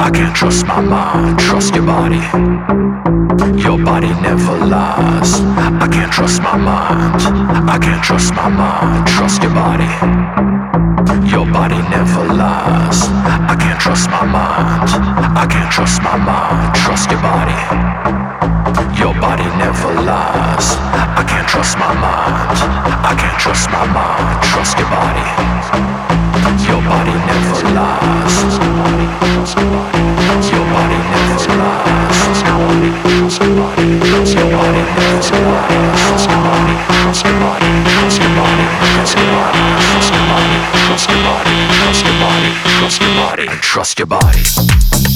I can't trust my mind. Trust your body. Your body never lies. I can't trust my mind. I can't trust my mind. Trust your body. Your body never lies. I can't trust my mind. I can't trust my mind. Trust your body. Your body never lies. I can't trust my mind. I can't trust my mind. Trust your body. Your body never lies. Your body never lies. Your body never lies. Your body never lies. Your body. Trust your body. Trust your body. Trust your body. Trust your body. Trust your body. Trust your body. Trust your body. Trust your body.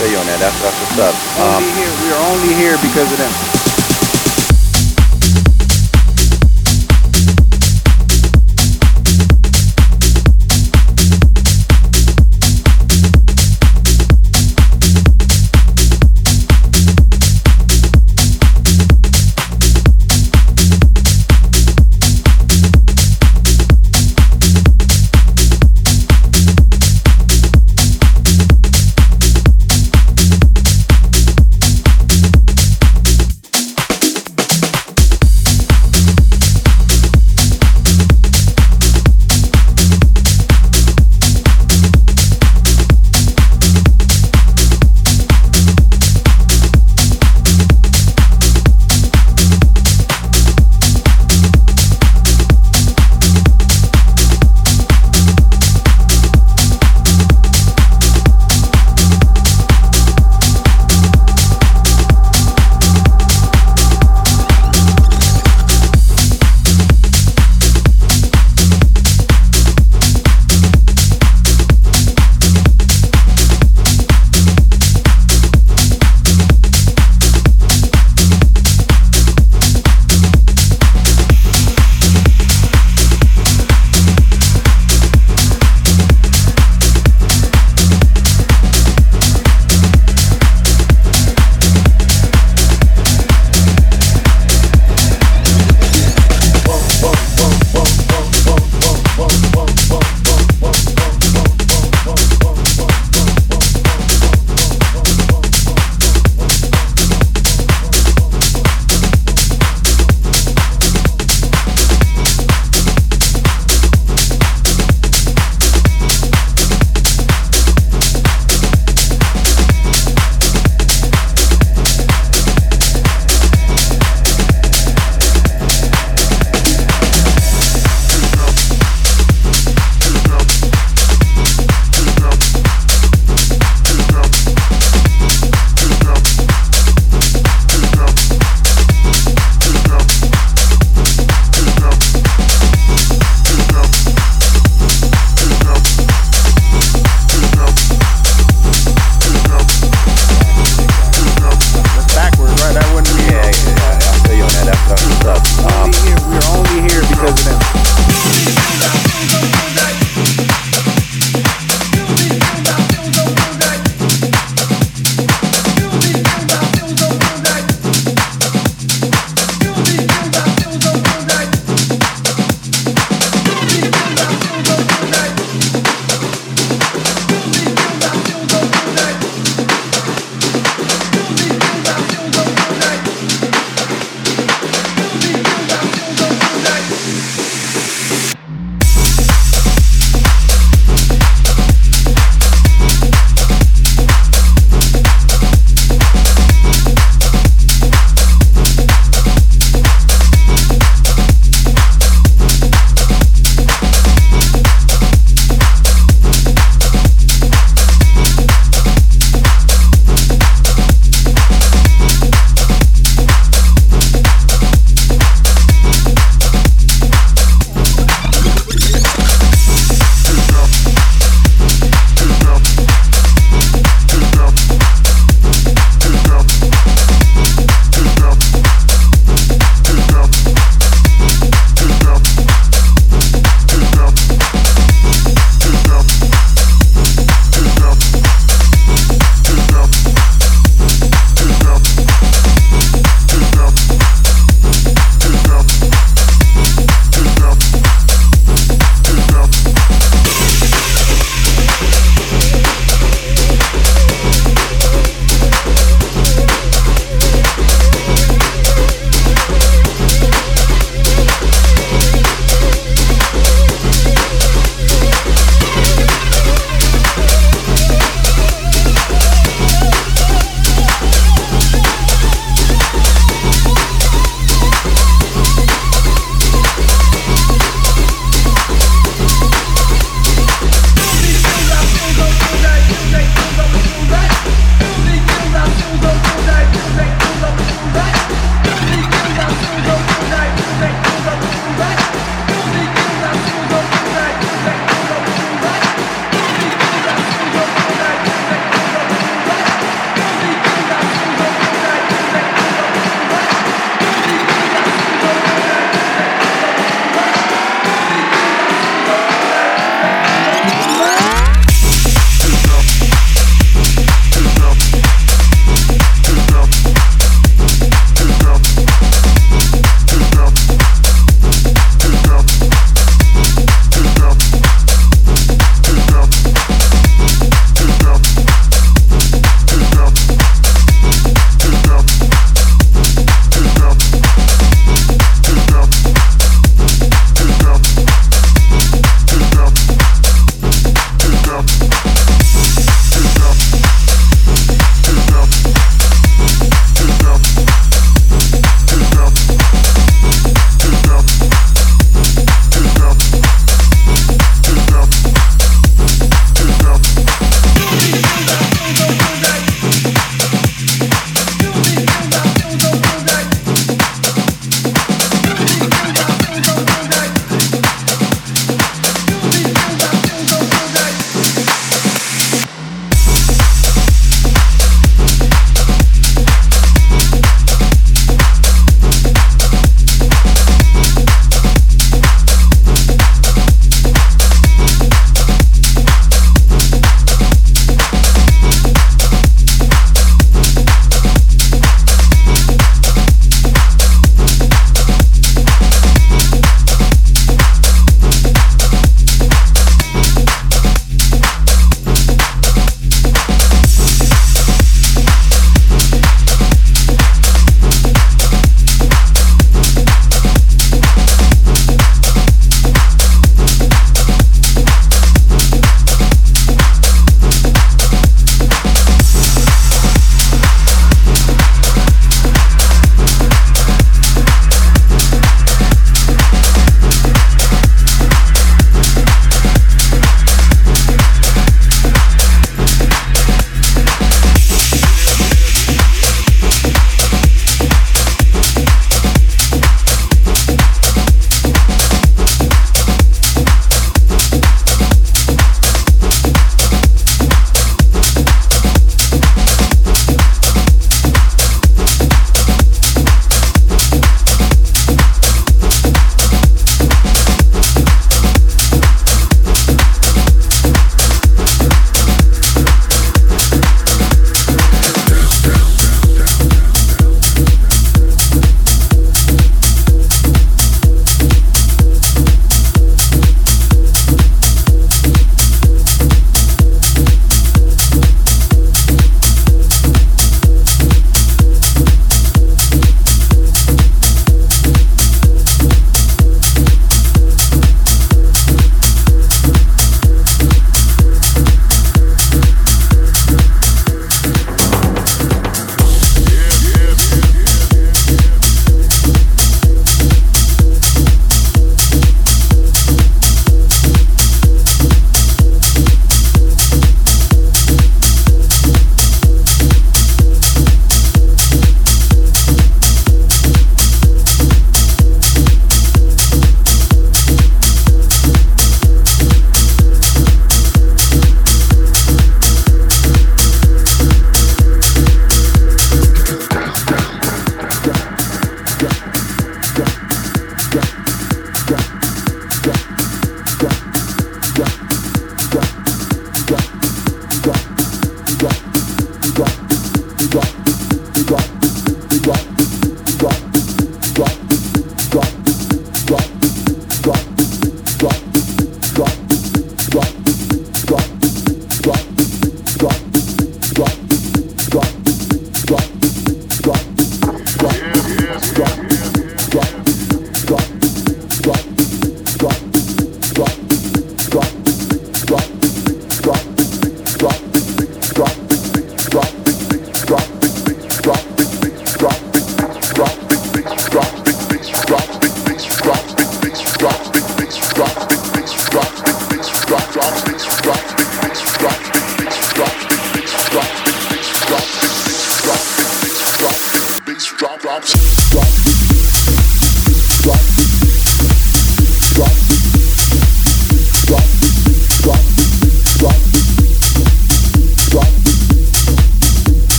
feel you on that. That's that's what's up. Only um, here, we are only here because of them.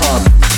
Time.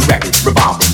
the record revolver.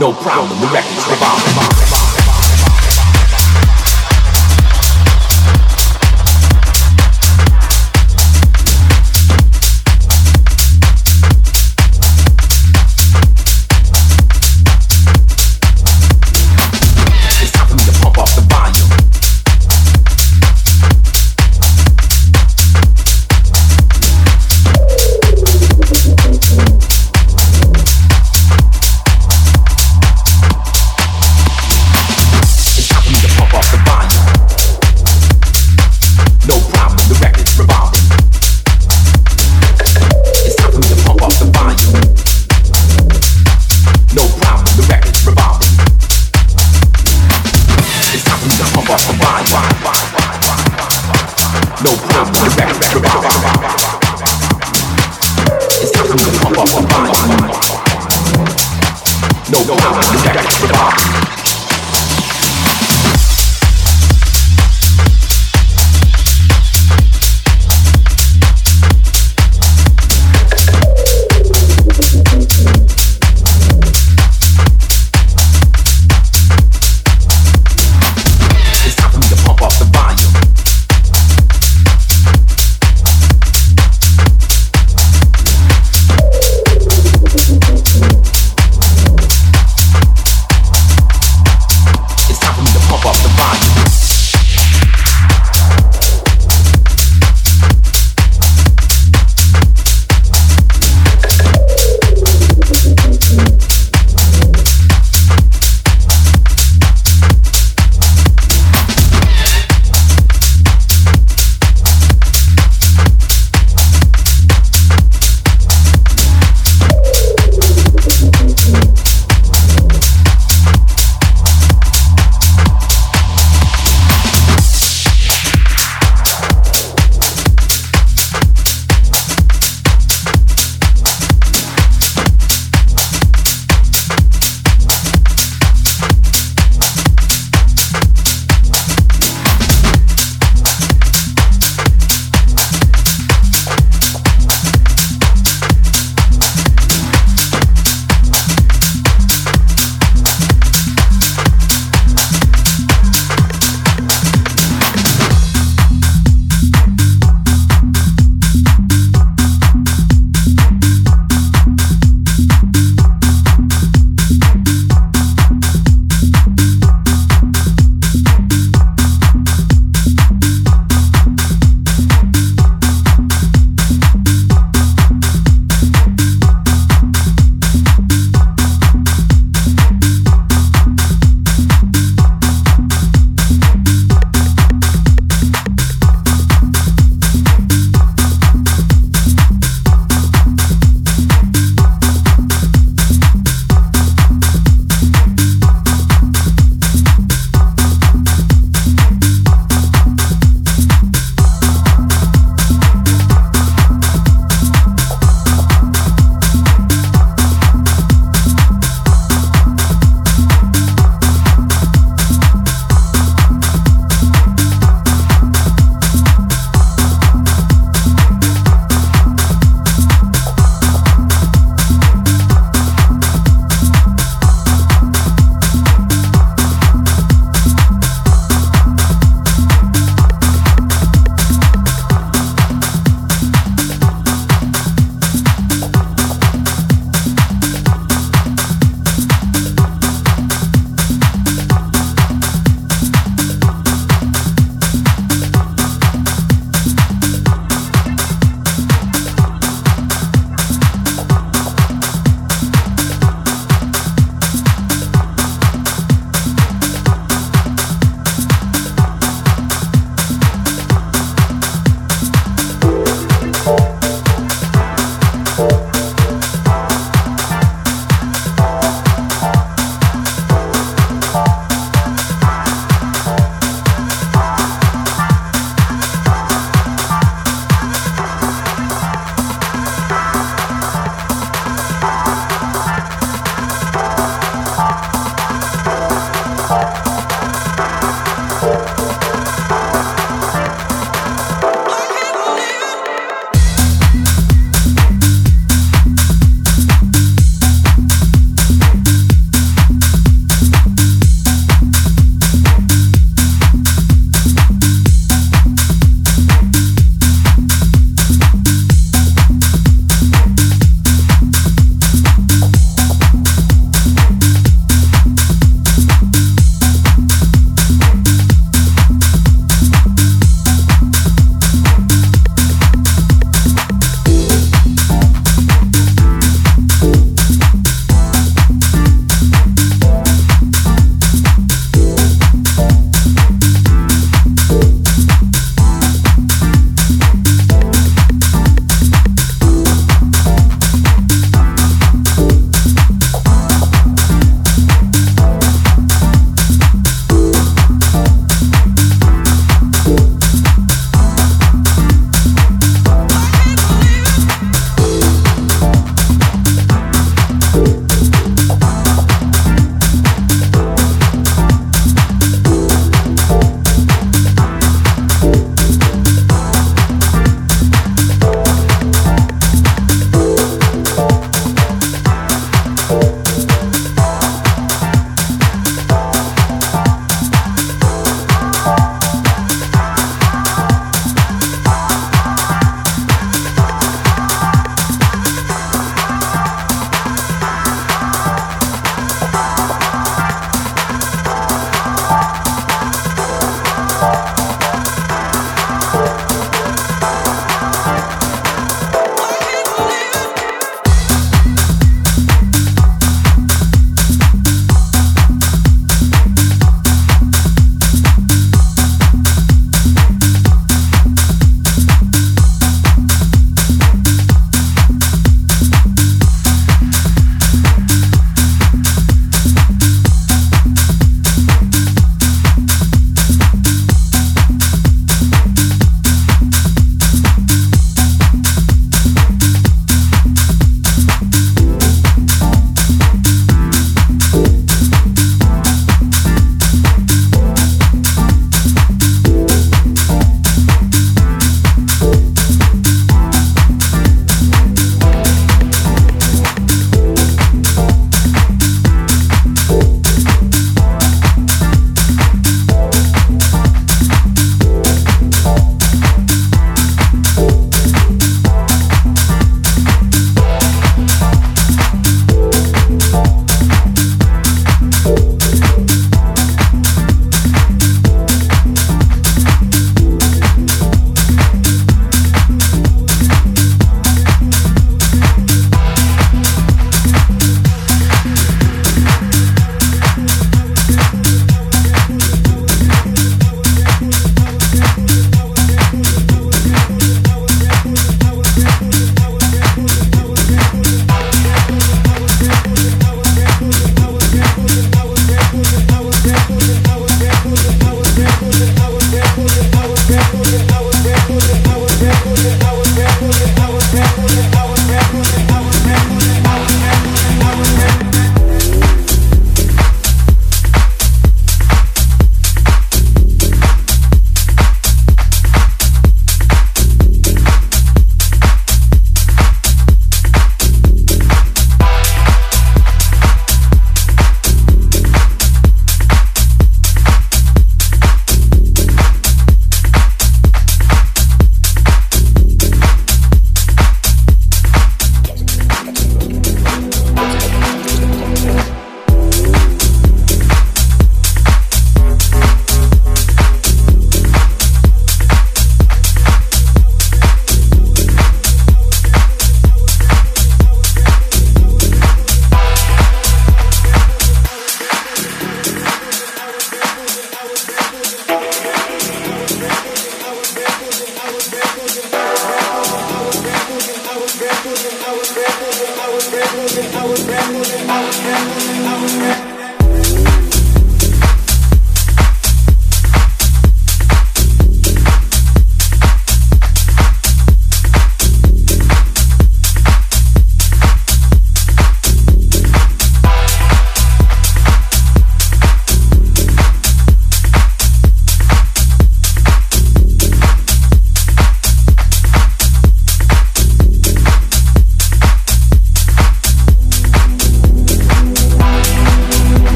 No problem, the record's revolving.